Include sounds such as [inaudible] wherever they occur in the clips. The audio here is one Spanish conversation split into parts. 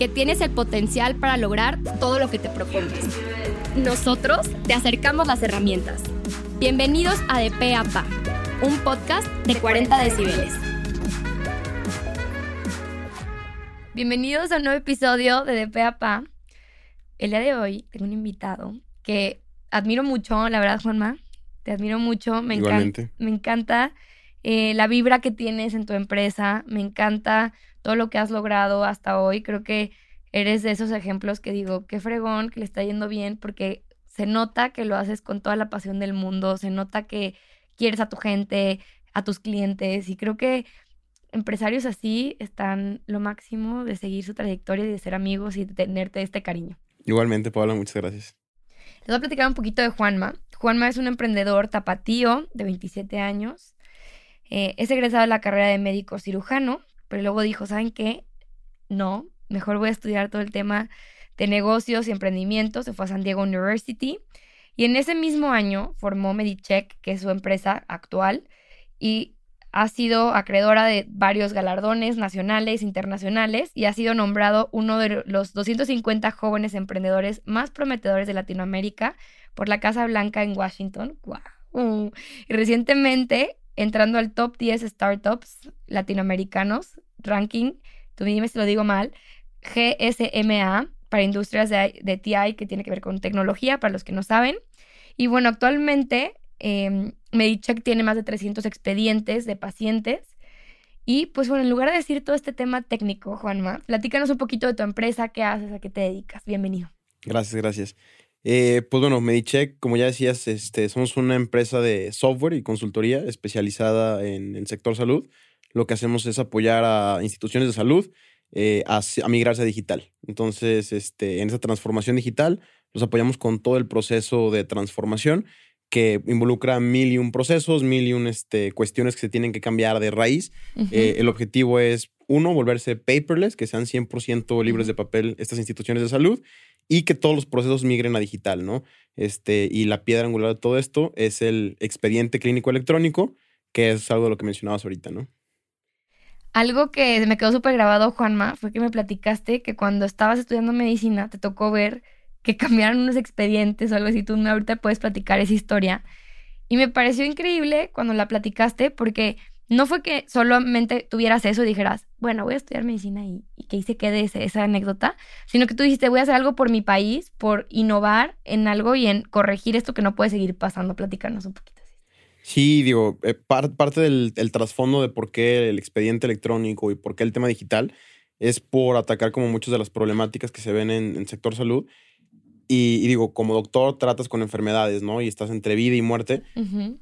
que tienes el potencial para lograr todo lo que te propongas. Nosotros te acercamos las herramientas. Bienvenidos a De Pe a Pa, un podcast de 40 decibeles. Bienvenidos a un nuevo episodio de De Pe a Pa. El día de hoy tengo un invitado que admiro mucho, la verdad, Juanma. Te admiro mucho. Me, encanta, me encanta eh, la vibra que tienes en tu empresa. Me encanta todo lo que has logrado hasta hoy. Creo que eres de esos ejemplos que digo, qué fregón, que le está yendo bien, porque se nota que lo haces con toda la pasión del mundo, se nota que quieres a tu gente, a tus clientes, y creo que empresarios así están lo máximo de seguir su trayectoria y de ser amigos y de tenerte este cariño. Igualmente, Paula, muchas gracias. Les voy a platicar un poquito de Juanma. Juanma es un emprendedor tapatío de 27 años. Eh, es egresado de la carrera de médico cirujano pero luego dijo, ¿saben qué? No, mejor voy a estudiar todo el tema de negocios y emprendimientos. Se fue a San Diego University y en ese mismo año formó Medicheck, que es su empresa actual, y ha sido acreedora de varios galardones nacionales, internacionales, y ha sido nombrado uno de los 250 jóvenes emprendedores más prometedores de Latinoamérica por la Casa Blanca en Washington. Y recientemente entrando al top 10 startups latinoamericanos, ranking, tú dime si lo digo mal, GSMA para industrias de, TI que tiene que ver con tecnología, para los que no saben. Y bueno, actualmente eh, tiene más de 300 expedientes de pacientes. Y pues bueno, en lugar de decir todo este tema técnico, Juanma, platícanos un poquito de tu empresa, qué haces, a qué te dedicas. Bienvenido. Gracias, gracias. Eh, pues bueno, Medicheck, como ya decías, este, somos una empresa de software y consultoría especializada en el sector salud. Lo que hacemos es apoyar a instituciones de salud eh, a, migrarse a digital. Entonces, este, en esa transformación digital, los apoyamos con todo el proceso de transformación que involucra mil y un procesos, mil y un este, cuestiones que se tienen que cambiar de raíz. Eh, el objetivo es, uno, volverse paperless, que sean 100% libres de papel estas instituciones de salud y que todos los procesos migren a digital, ¿no? Este, y la piedra angular de todo esto es el expediente clínico electrónico, que es algo de lo que mencionabas ahorita, ¿no? Algo que me quedó súper grabado, Juanma, fue que me platicaste que cuando estabas estudiando medicina te tocó ver que [laughs] cambiaron unos expedientes o algo así. Tú ahorita puedes platicar esa historia. Y me pareció increíble cuando la platicaste porque no fue que solamente tuvieras eso y dijeras, bueno, voy a estudiar medicina y, que ahí se quede esa anécdota, sino que tú dijiste, voy a hacer algo por mi país, por innovar en algo y en corregir esto que no puede seguir pasando. Platícanos un poquito. Sí, digo, eh, parte del trasfondo de por qué el expediente electrónico y por qué el tema digital es por atacar como muchas de las problemáticas que se ven en el sector salud y, digo, como doctor tratas con enfermedades, ¿no? Y estás entre vida y muerte,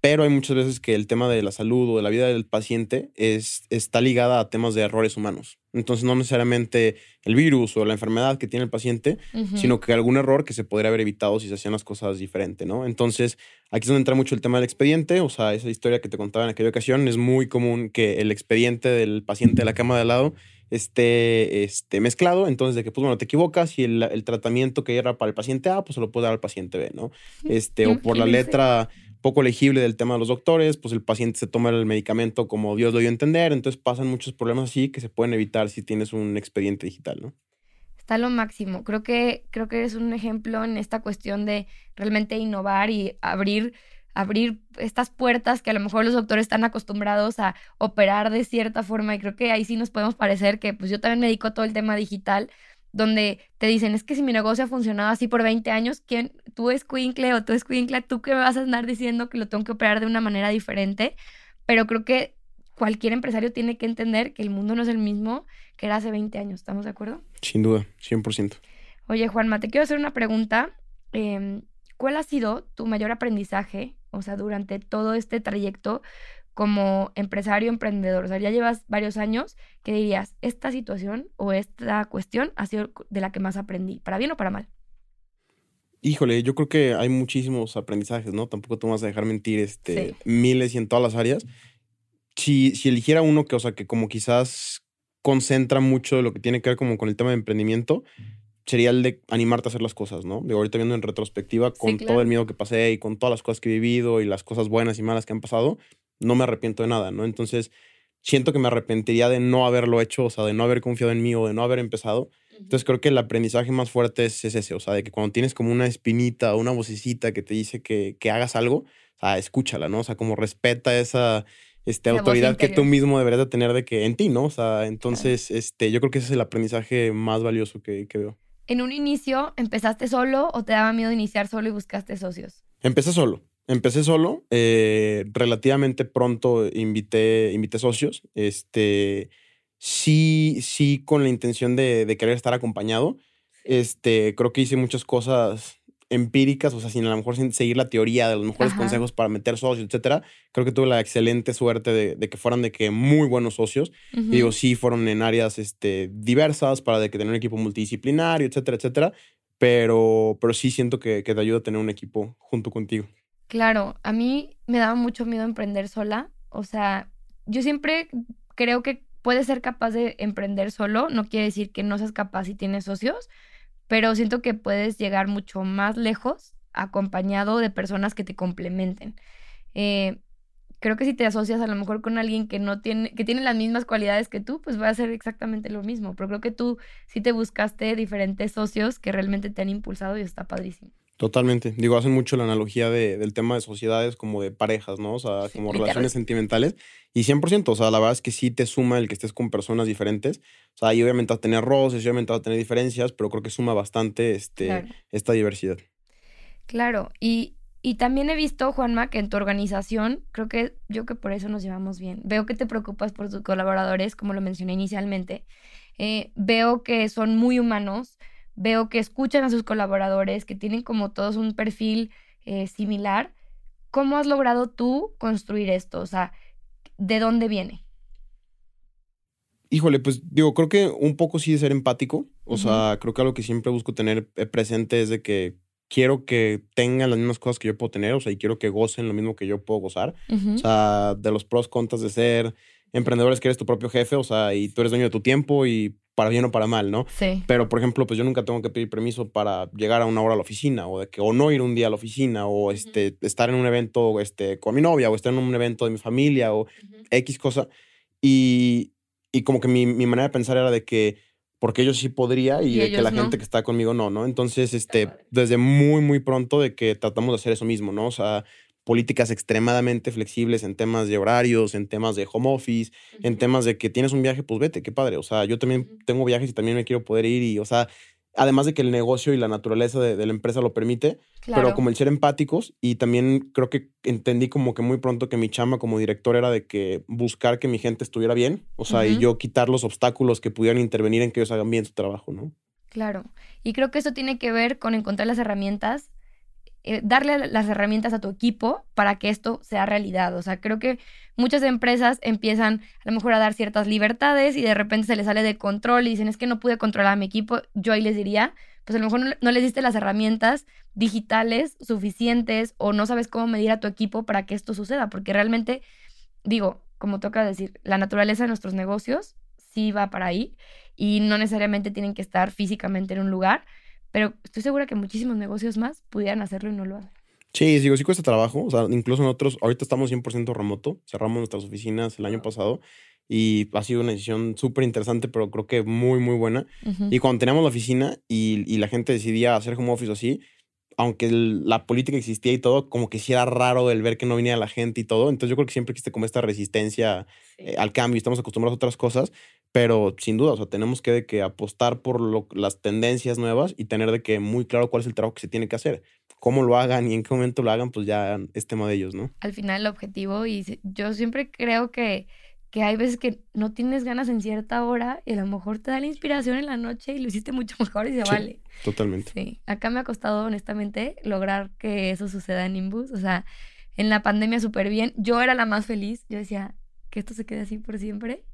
pero hay muchas veces que el tema de la salud o de la vida del paciente es, está ligada a temas de errores humanos. Entonces, no necesariamente el virus o la enfermedad que tiene el paciente, sino que algún error que se podría haber evitado si se hacían las cosas diferente, ¿no? Entonces, aquí es donde entra mucho el tema del expediente, o sea, esa historia que te contaba en aquella ocasión, es muy común que el expediente del paciente de la cama de al lado esté este, mezclado. Entonces, de que, pues, bueno, te equivocas y el, tratamiento que era para el paciente A, pues se lo puede dar al paciente B, ¿no? Este, o por la letra poco legible del tema de los doctores, pues el paciente se toma el medicamento como Dios lo dio a entender. Entonces, pasan muchos problemas así que se pueden evitar si tienes un expediente digital, ¿no? Está lo máximo. Creo que, creo que es un ejemplo en esta cuestión de realmente innovar y abrir abrir estas puertas que a lo mejor los doctores están acostumbrados a operar de cierta forma y creo que ahí sí nos podemos parecer que pues yo también me dedico a todo el tema digital donde te dicen, es que si mi negocio ha funcionado así por 20 años, ¿quién, tú es Quinkle o tú es Quinkle, tú que me vas a andar diciendo que lo tengo que operar de una manera diferente, pero creo que cualquier empresario tiene que entender que el mundo no es el mismo que era hace 20 años, ¿estamos de acuerdo? Sin duda, 100%. Oye, Juanma, te quiero hacer una pregunta. Em, ¿Cuál ha sido tu mayor aprendizaje o sea, durante todo este trayecto como empresario, emprendedor? O sea, ya llevas varios años, ¿qué dirías? Esta situación o esta cuestión ha sido de la que más aprendí, para bien o para mal. Híjole, yo creo que hay muchísimos aprendizajes, ¿no? Tampoco te vas a dejar mentir, este, miles y en todas las áreas. Si, si eligiera uno que, o sea, que como quizás concentra mucho de lo que tiene que ver como con el tema de emprendimiento, sería el de animarte a hacer las cosas, ¿no? De ahorita viendo en retrospectiva, con todo el miedo que pasé y con todas las cosas que he vivido y las cosas buenas y malas que han pasado, no me arrepiento de nada, ¿no? Entonces, siento que me arrepentiría de no haberlo hecho, o sea, de no haber confiado en mí o de no haber empezado. Entonces, creo que el aprendizaje más fuerte es, ese, o sea, de que cuando tienes como una espinita o una vocecita que te dice que, que hagas algo, o sea, escúchala, ¿no? O sea, como respeta esa este, autoridad que tú mismo deberías de tener de que en ti, ¿no? O sea, entonces, este, yo creo que ese es el aprendizaje más valioso que, que veo. ¿En un inicio empezaste solo o te daba miedo iniciar solo y buscaste socios? Empecé solo. Empecé solo. Eh, relativamente pronto invité, invité socios. Este, sí, sí, con la intención de, de querer estar acompañado. Este, creo que hice muchas cosas empíricas, o sea, sin a lo mejor sin seguir la teoría de los mejores consejos para meter socios, etcétera. Creo que tuve la excelente suerte de, que fueran de que muy buenos socios. Digo, sí, fueron en áreas este, diversas para de que tener un equipo multidisciplinario, etcétera, etcétera. Pero, pero sí siento que, que te ayuda a tener un equipo junto contigo. Claro, a mí me daba mucho miedo emprender sola. O sea, yo siempre creo que puedes ser capaz de emprender solo. No quiere decir que no seas capaz si tienes socios, pero siento que puedes llegar mucho más lejos acompañado de personas que te complementen. Eh, creo que si te asocias a lo mejor con alguien que no tiene, que tiene las mismas cualidades que tú, pues va a ser exactamente lo mismo. Pero creo que tú sí te buscaste diferentes socios que realmente te han impulsado y está padrísimo. Totalmente. Digo, hacen mucho la analogía de, del tema de sociedades como de parejas, ¿no? O sea, como relaciones sentimentales. Y 100%, o sea, la verdad es que sí te suma el que estés con personas diferentes. O sea, y obviamente vas a tener roces, y obviamente vas a tener diferencias, pero creo que suma bastante este, esta diversidad. Claro, y, y también he visto, Juanma, que en tu organización, creo que yo que por eso nos llevamos bien. Veo que te preocupas por tus colaboradores, como lo mencioné inicialmente. Eh, veo que son muy humanos veo que escuchan a sus colaboradores, que tienen como todos un perfil eh, similar. ¿Cómo has logrado tú construir esto? O sea, ¿de dónde viene? Híjole, pues digo, creo que un poco sí de ser empático. O sea, creo que algo que siempre busco tener eh, presente es de que quiero que tengan las mismas cosas que yo puedo tener, o sea, y quiero que gocen lo mismo que yo puedo gozar. O sea, de los pros, contras de ser emprendedores que eres tu propio jefe, o sea, y tú eres dueño de tu tiempo y para bien o para mal, ¿no? Sí. Pero, por ejemplo, pues yo nunca tengo que pedir permiso para llegar a una hora a la oficina o de que o no ir un día a la oficina o este, estar en un evento este, con mi novia o estar en un evento de mi familia o X cosa. Y, y como que mi, mi, manera de pensar era de que porque yo sí podría y, de que la gente que está conmigo no, ¿no? Entonces, este, desde muy, muy pronto de que tratamos de hacer eso mismo, ¿no? O sea, políticas extremadamente flexibles en temas de horarios, en temas de home office, en temas de que tienes un viaje, pues vete, qué padre. O sea, yo también tengo viajes y también me quiero poder ir y, o sea, además de que el negocio y la naturaleza de, la empresa lo permite, pero como el ser empáticos y también creo que entendí como que muy pronto que mi chama como director era de que buscar que mi gente estuviera bien, o sea, y yo quitar los obstáculos que pudieran intervenir en que ellos hagan bien su trabajo, ¿no? Claro. Y creo que eso tiene que ver con encontrar las herramientas eh, darle las herramientas a tu equipo para que esto sea realidad. O sea, creo que muchas empresas empiezan a lo mejor a dar ciertas libertades y de repente se les sale de control y dicen, es que no pude controlar a mi equipo. Yo ahí les diría, pues a lo mejor no, no les diste las herramientas digitales suficientes o no sabes cómo medir a tu equipo para que esto suceda, porque realmente, digo, como toca decir, la naturaleza de nuestros negocios sí va para ahí y no necesariamente tienen que estar físicamente en un lugar, pero estoy segura que muchísimos negocios más pudieran hacerlo y no lo hacen. Sí, digo, sí cuesta trabajo. O sea, incluso nosotros ahorita estamos 100% remoto. Cerramos nuestras oficinas el año pasado y ha sido una decisión súper interesante, pero creo que muy, muy buena. Y cuando teníamos la oficina y, y, la gente decidía hacer home office así, aunque la política existía y todo, como que sí era raro el ver que no venía la gente y todo. Entonces yo creo que siempre existe como esta resistencia eh, al cambio. Estamos acostumbrados a otras cosas, pero sin duda, o sea, tenemos que, de que apostar por lo, las tendencias nuevas y tener de que muy claro cuál es el trabajo que se tiene que hacer. Cómo lo hagan y en qué momento lo hagan, pues ya es tema de ellos, ¿no? Al final el objetivo, y yo siempre creo que, que hay veces que no tienes ganas en cierta hora y a lo mejor te da la inspiración en la noche y lo hiciste mucho [laughs] mejor y se vale. Totalmente. Sí, acá me ha costado honestamente lograr que eso suceda en Nimbus, o sea, en la pandemia súper bien. Yo era la más feliz. Yo decía que esto se quede así por siempre.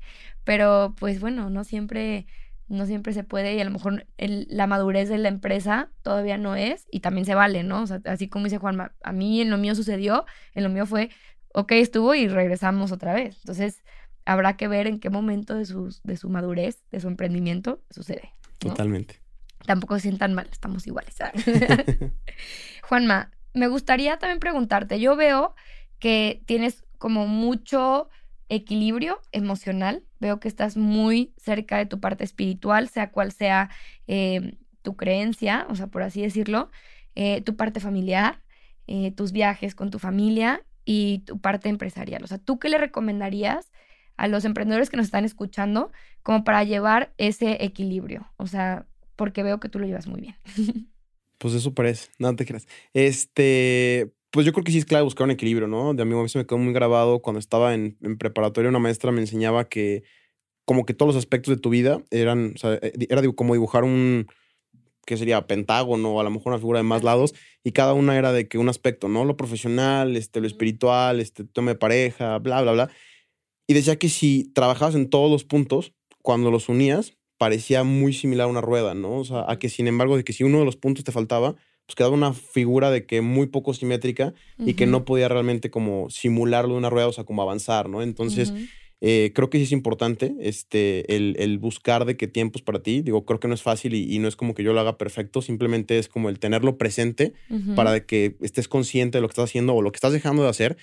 Pero pues bueno, no siempre, no siempre se puede y a lo mejor la madurez de la empresa todavía no es y también se vale, ¿no? O sea, así como dice Juan, a mí en lo mío sucedió, en lo mío fue, ok, estuvo y regresamos otra vez. Entonces, habrá que ver en qué momento de, sus, de su madurez, de su emprendimiento, sucede. Totalmente. Tampoco se sientan mal, estamos iguales. [laughs] [laughs] Juanma, me gustaría también preguntarte, yo veo que tienes como mucho equilibrio emocional, veo que estás muy cerca de tu parte espiritual, sea cual sea eh, tu creencia, o sea, por así decirlo, eh, tu parte familiar, eh, tus viajes con tu familia y tu parte empresarial. O sea, ¿tú qué le recomendarías a los emprendedores que nos están escuchando como para llevar ese equilibrio? O sea, porque veo que tú lo llevas muy bien. [laughs] Pues eso parece, no te creas. Este, pues yo creo que sí es clave buscar un equilibrio, ¿no? De amigo a mí se me quedó muy grabado cuando estaba en, preparatoria, una maestra me enseñaba que como que todos los aspectos de tu vida eran, o sea, eh, era como dibujar un, que sería pentágono o a lo mejor una figura de más lados y cada una era de que un aspecto, ¿no? Lo profesional, este, lo espiritual, este, tema de pareja, bla, bla, bla. Y decía que si trabajabas en todos los puntos, cuando los unías, parecía muy similar a una rueda, ¿no? O sea, a que sin embargo, de que si uno de los puntos te faltaba, pues quedaba una figura de que muy poco simétrica y que no podía realmente como simularlo de una rueda, o sea, como avanzar, ¿no? Entonces, eh, creo que sí es importante este, el, el, buscar de qué tiempos para ti. Digo, creo que no es fácil y, no es como que yo lo haga perfecto, simplemente es como el tenerlo presente para que estés consciente de lo que estás haciendo o lo que estás dejando de hacer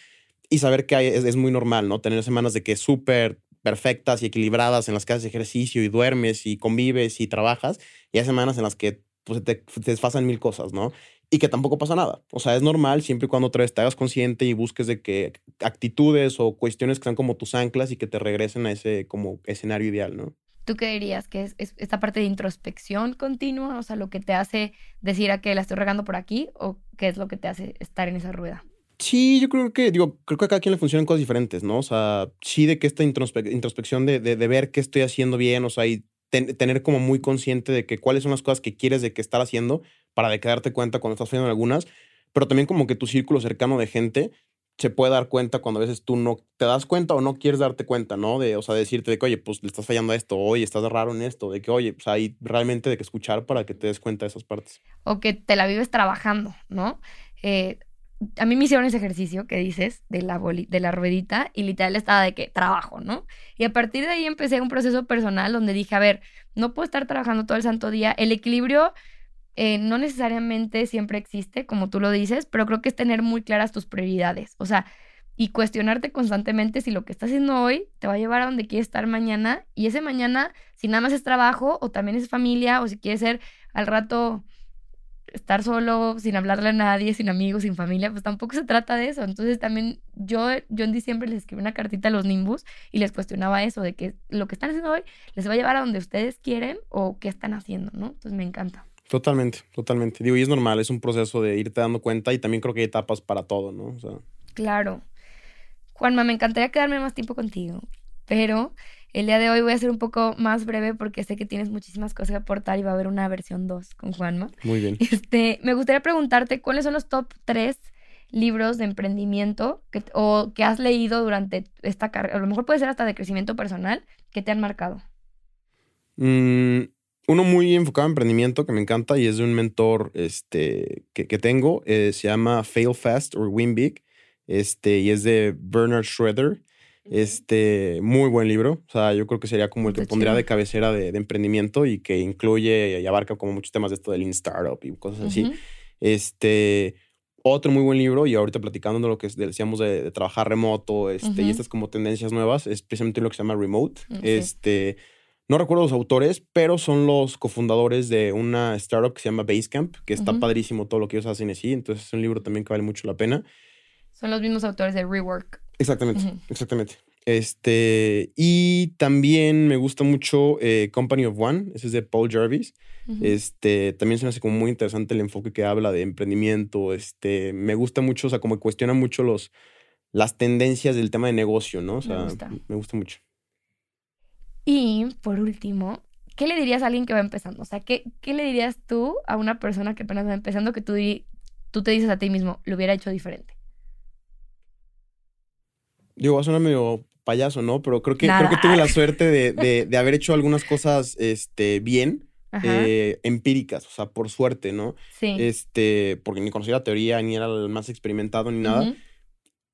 y saber que hay, es, es, muy normal, ¿no? Tener semanas de que es súper perfectas y equilibradas en las que haces ejercicio y duermes y convives y trabajas, y hay semanas en las que pues, te, te desfasan mil cosas, ¿no? Y que tampoco pasa nada. O sea, es normal siempre y cuando otra vez te hagas consciente y busques de que actitudes o cuestiones que sean como tus anclas y que te regresen a ese como escenario ideal, ¿no? ¿Tú qué dirías? ¿Que es, es, esta parte de introspección continua? O sea, lo que te hace decir a que la estoy regando por aquí o qué es lo que te hace estar en esa rueda? Sí, yo creo que, digo, creo que a cada quien le funcionan cosas diferentes, ¿no? O sea, sí de que esta introspección de, de, ver qué estoy haciendo bien, o sea, y tener como muy consciente de que cuáles son las cosas que quieres de que estar haciendo para de que darte cuenta cuando estás en algunas, pero también como que tu círculo cercano de gente se puede dar cuenta cuando a veces tú no te das cuenta o no quieres darte cuenta, ¿no? De, o sea, decirte de que, oye, pues le estás fallando a esto, oye, estás raro en esto, de que, oye, pues hay realmente de que escuchar para que te des cuenta de esas partes. O que te la vives trabajando, ¿no? Eh, a mí me hicieron ese ejercicio que dices de la, de la ruedita y literal estaba de que trabajo, ¿no? Y a partir de ahí empecé un proceso personal donde dije, a ver, no puedo estar trabajando todo el santo día. El equilibrio eh, no necesariamente siempre existe, como tú lo dices, pero creo que es tener muy claras tus prioridades. O sea, y cuestionarte constantemente si lo que estás haciendo hoy te va a llevar a donde quieres estar mañana. Y ese mañana, si nada más es trabajo o también es familia o si quieres ser al rato estar solo, sin hablarle a nadie, sin amigos, sin familia, pues tampoco se trata de eso. Entonces también yo, yo en diciembre les escribí una cartita a los Nimbus y les cuestionaba eso, de que lo que están haciendo hoy les va a llevar a donde ustedes quieren o qué están haciendo, ¿no? Entonces me encanta. Totalmente, totalmente. Digo, y es normal, es un proceso de irte dando cuenta y también creo que hay etapas para todo, ¿no? O sea... Claro. Juanma, me encantaría quedarme más tiempo contigo, pero el día de hoy voy a ser un poco más breve porque sé que tienes muchísimas cosas que aportar y va a haber una versión 2 con Juanma. Muy bien. Este, me gustaría preguntarte cuáles son los top 3 libros de emprendimiento que, o que has leído durante esta carrera, a lo mejor puede ser hasta de crecimiento personal, que te han marcado. Mm, uno muy enfocado en emprendimiento que me encanta y es de un mentor este, que, tengo, eh, se llama Fail Fast or Win Big, este, y es de Bernard Schroeder. Este, muy buen libro. O sea, yo creo que sería como el que pondría de cabecera de, emprendimiento y que incluye y abarca como muchos temas de esto del Lean Startup y cosas así. Este, otro muy buen libro, y ahorita platicando de lo que decíamos de, trabajar remoto este, y estas como tendencias nuevas, es precisamente lo que se llama Remote. Mm, este, no recuerdo los autores, pero son los cofundadores de una startup que se llama Basecamp, que está padrísimo todo lo que ellos hacen así. Entonces es un libro también que vale mucho la pena. Son los mismos autores de Rework. Exactamente, exactamente. Este, y también me gusta mucho eh, Company of One, ese es de Paul Jarvis. Este, también se me hace como muy interesante el enfoque que habla de emprendimiento. Este, me gusta mucho, o sea, como cuestiona mucho los, las tendencias del tema de negocio, ¿no? O sea, me gusta, me gusta mucho. Y por último, ¿qué le dirías a alguien que va empezando? O sea, ¿qué, qué le dirías tú a una persona que apenas va empezando que tú, tú te dices a ti mismo, lo hubiera hecho diferente? Digo, va a sonar medio payaso, ¿no? Pero creo que, Nada. creo que tuve la [laughs] suerte de, de- de haber hecho algunas cosas este, bien, eh, empíricas, o sea, por suerte, ¿no? sí. Este, porque ni conocía la teoría, ni era el más experimentado, ni nada.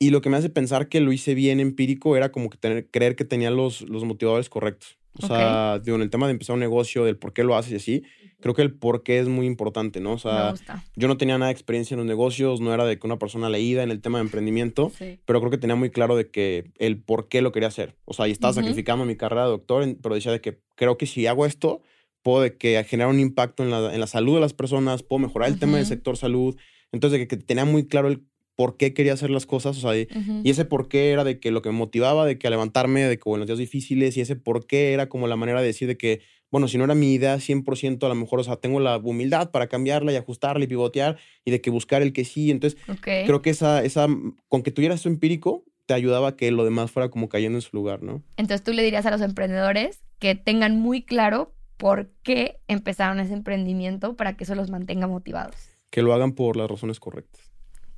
Y lo que me hace pensar que lo hice bien empírico era como que tener, creer que tenía los, los motivadores correctos. O sea, digo, en el tema de empezar un negocio, del por qué lo haces y así, creo que el por qué es muy importante, ¿no? O Me sea, gusta. yo no tenía nada de experiencia en los negocios, no era de que una persona leída en el tema de emprendimiento, Sí. pero creo que tenía muy claro de que el por qué lo quería hacer. O sea, y estaba sacrificando mi carrera de doctor, pero decía de que creo que si hago esto, puedo de que generar un impacto en la, en la salud de las personas, puedo mejorar el tema del sector salud. Entonces, de que, que tenía muy claro el por qué quería hacer las cosas, o sea, y, ese por qué era de que lo que me motivaba, de que a levantarme, de que en los días difíciles, y ese por qué era como la manera de decir de que, bueno, si no era mi idea 100%, a lo mejor, o sea, tengo la humildad para cambiarla y ajustarla y pivotear, y de que buscar el que sí. Entonces, creo que esa, esa, con que tuvieras eso empírico, te ayudaba a que lo demás fuera como cayendo en su lugar, ¿no? Entonces tú le dirías a los emprendedores que tengan muy claro por qué empezaron ese emprendimiento para que eso los mantenga motivados. Que lo hagan por las razones correctas.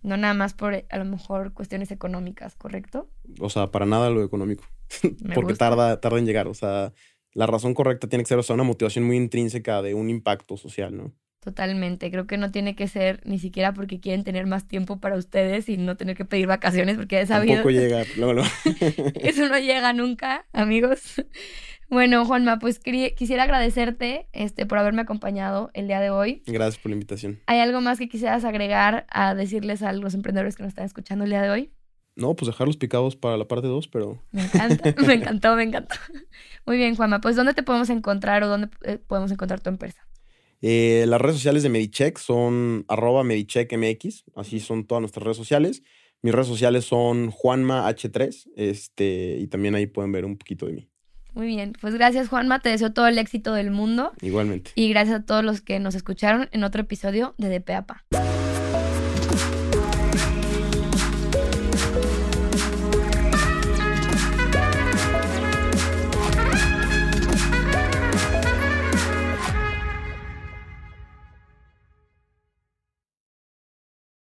No nada más por a lo mejor cuestiones económicas, ¿correcto? O sea, para nada lo económico. [laughs] Porque gusta. tarda, tarda en llegar. O sea, la razón correcta tiene que ser, o sea, una motivación muy intrínseca de un impacto social, ¿no? Totalmente. Creo que no tiene que ser ni siquiera porque quieren tener más tiempo para ustedes y no tener que pedir vacaciones porque he sabido Tampoco llega. [laughs] eso no llega nunca, amigos. Bueno, Juanma, pues quisiera agradecerte este, por haberme acompañado el día de hoy. Gracias por la invitación. ¿Hay algo más que quisieras agregar a decirles a los emprendedores que nos están escuchando el día de hoy? No, pues dejar los picados para la parte 2, pero Me encanta, me encantó, me encantó. Muy bien, Juanma, pues ¿dónde te podemos encontrar o dónde eh, podemos encontrar tu empresa? Eh, las redes sociales de Medicheck son arroba MedicheckMX, así son todas nuestras redes sociales. Mis redes sociales son JuanmaH3, este, y también ahí pueden ver un poquito de mí. Muy bien, pues gracias Juanma, te deseo todo el éxito del mundo Igualmente. y gracias a todos los que nos escucharon en otro episodio de De Pe a Pa.